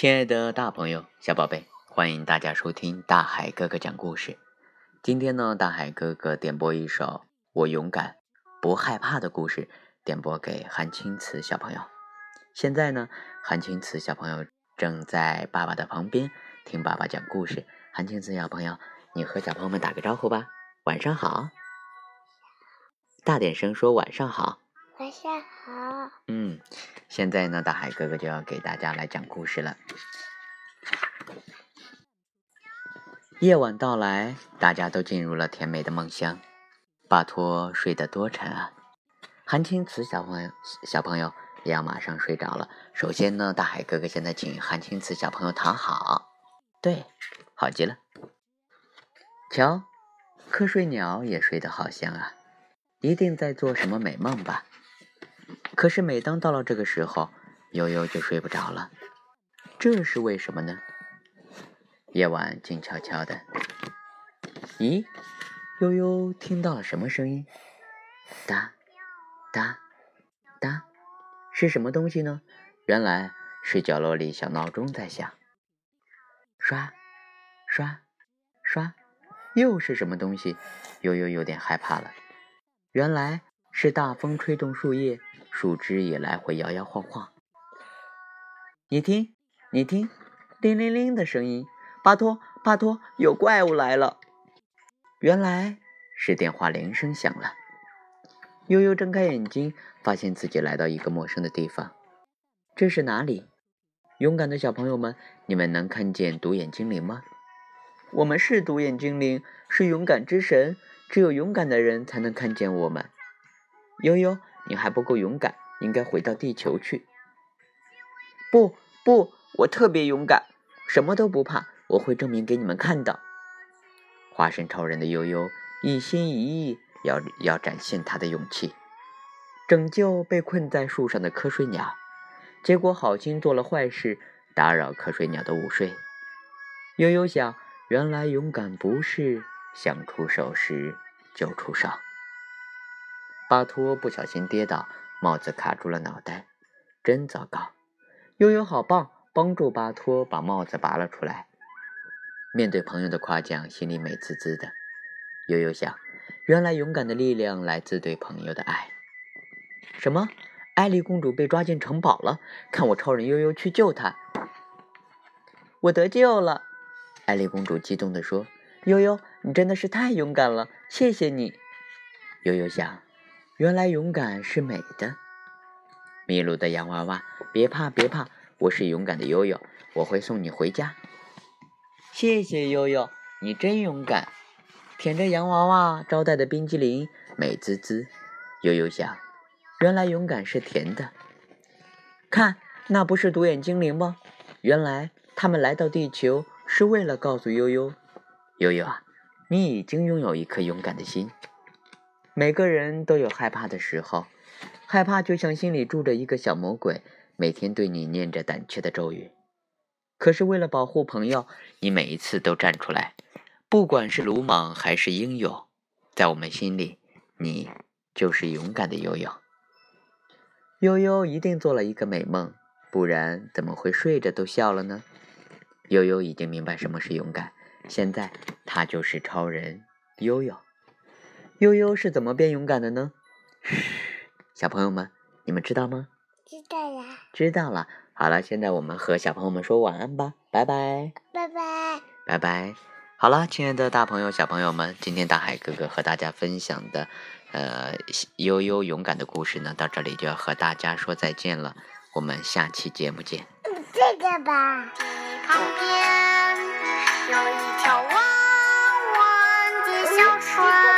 亲爱的大朋友、小宝贝，欢迎大家收听大海哥哥讲故事。今天呢，大海哥哥点播一首《我勇敢不害怕》的故事，点播给韩青瓷小朋友。现在呢，韩青瓷小朋友正在爸爸的旁边听爸爸讲故事。韩青瓷小朋友，你和小朋友们打个招呼吧，晚上好。大点声说晚上好。现在呢，大海哥哥就要给大家来讲故事了。夜晚到来，大家都进入了甜美的梦乡。巴托睡得多沉啊！韩青瓷小朋友小朋友也要马上睡着了。首先呢，大海哥哥现在请韩青瓷小朋友躺好。对，好极了。瞧，瞌睡鸟也睡得好香啊，一定在做什么美梦吧。可是每当到了这个时候，悠悠就睡不着了，这是为什么呢？夜晚静悄悄的，咦，悠悠听到了什么声音？哒，哒，哒，是什么东西呢？原来是角落里小闹钟在响。刷，刷，刷，又是什么东西？悠悠有点害怕了。原来是大风吹动树叶。树枝也来回摇摇晃晃。你听，你听，铃铃铃的声音。巴托，巴托，有怪物来了！原来是电话铃声响了。悠悠睁开眼睛，发现自己来到一个陌生的地方。这是哪里？勇敢的小朋友们，你们能看见独眼精灵吗？我们是独眼精灵，是勇敢之神。只有勇敢的人才能看见我们。悠悠。你还不够勇敢，应该回到地球去。不不，我特别勇敢，什么都不怕，我会证明给你们看的。化身超人的悠悠一心一意要要展现他的勇气，拯救被困在树上的瞌睡鸟，结果好心做了坏事，打扰瞌睡鸟的午睡。悠悠想，原来勇敢不是想出手时就出手。巴托不小心跌倒，帽子卡住了脑袋，真糟糕！悠悠好棒，帮助巴托把帽子拔了出来。面对朋友的夸奖，心里美滋滋的。悠悠想，原来勇敢的力量来自对朋友的爱。什么？艾丽公主被抓进城堡了？看我超人悠悠去救她！我得救了！艾丽公主激动地说：“悠悠，你真的是太勇敢了，谢谢你！”悠悠想。原来勇敢是美的，迷路的洋娃娃，别怕别怕，我是勇敢的悠悠，我会送你回家。谢谢悠悠，你真勇敢。舔着洋娃娃招待的冰激凌，美滋滋。悠悠想，原来勇敢是甜的。看，那不是独眼精灵吗？原来他们来到地球是为了告诉悠悠，悠悠啊，你已经拥有一颗勇敢的心。每个人都有害怕的时候，害怕就像心里住着一个小魔鬼，每天对你念着胆怯的咒语。可是为了保护朋友，你每一次都站出来，不管是鲁莽还是英勇，在我们心里，你就是勇敢的悠悠。悠悠一定做了一个美梦，不然怎么会睡着都笑了呢？悠悠已经明白什么是勇敢，现在他就是超人悠悠。悠悠是怎么变勇敢的呢？嘘，小朋友们，你们知道吗？知道了。知道了。好了，现在我们和小朋友们说晚安吧，拜拜。拜拜。拜拜。好了，亲爱的大朋友、小朋友们，今天大海哥哥和大家分享的，呃，悠悠勇敢的故事呢，到这里就要和大家说再见了。我们下期节目见。这个吧。旁边有一条弯弯的小船。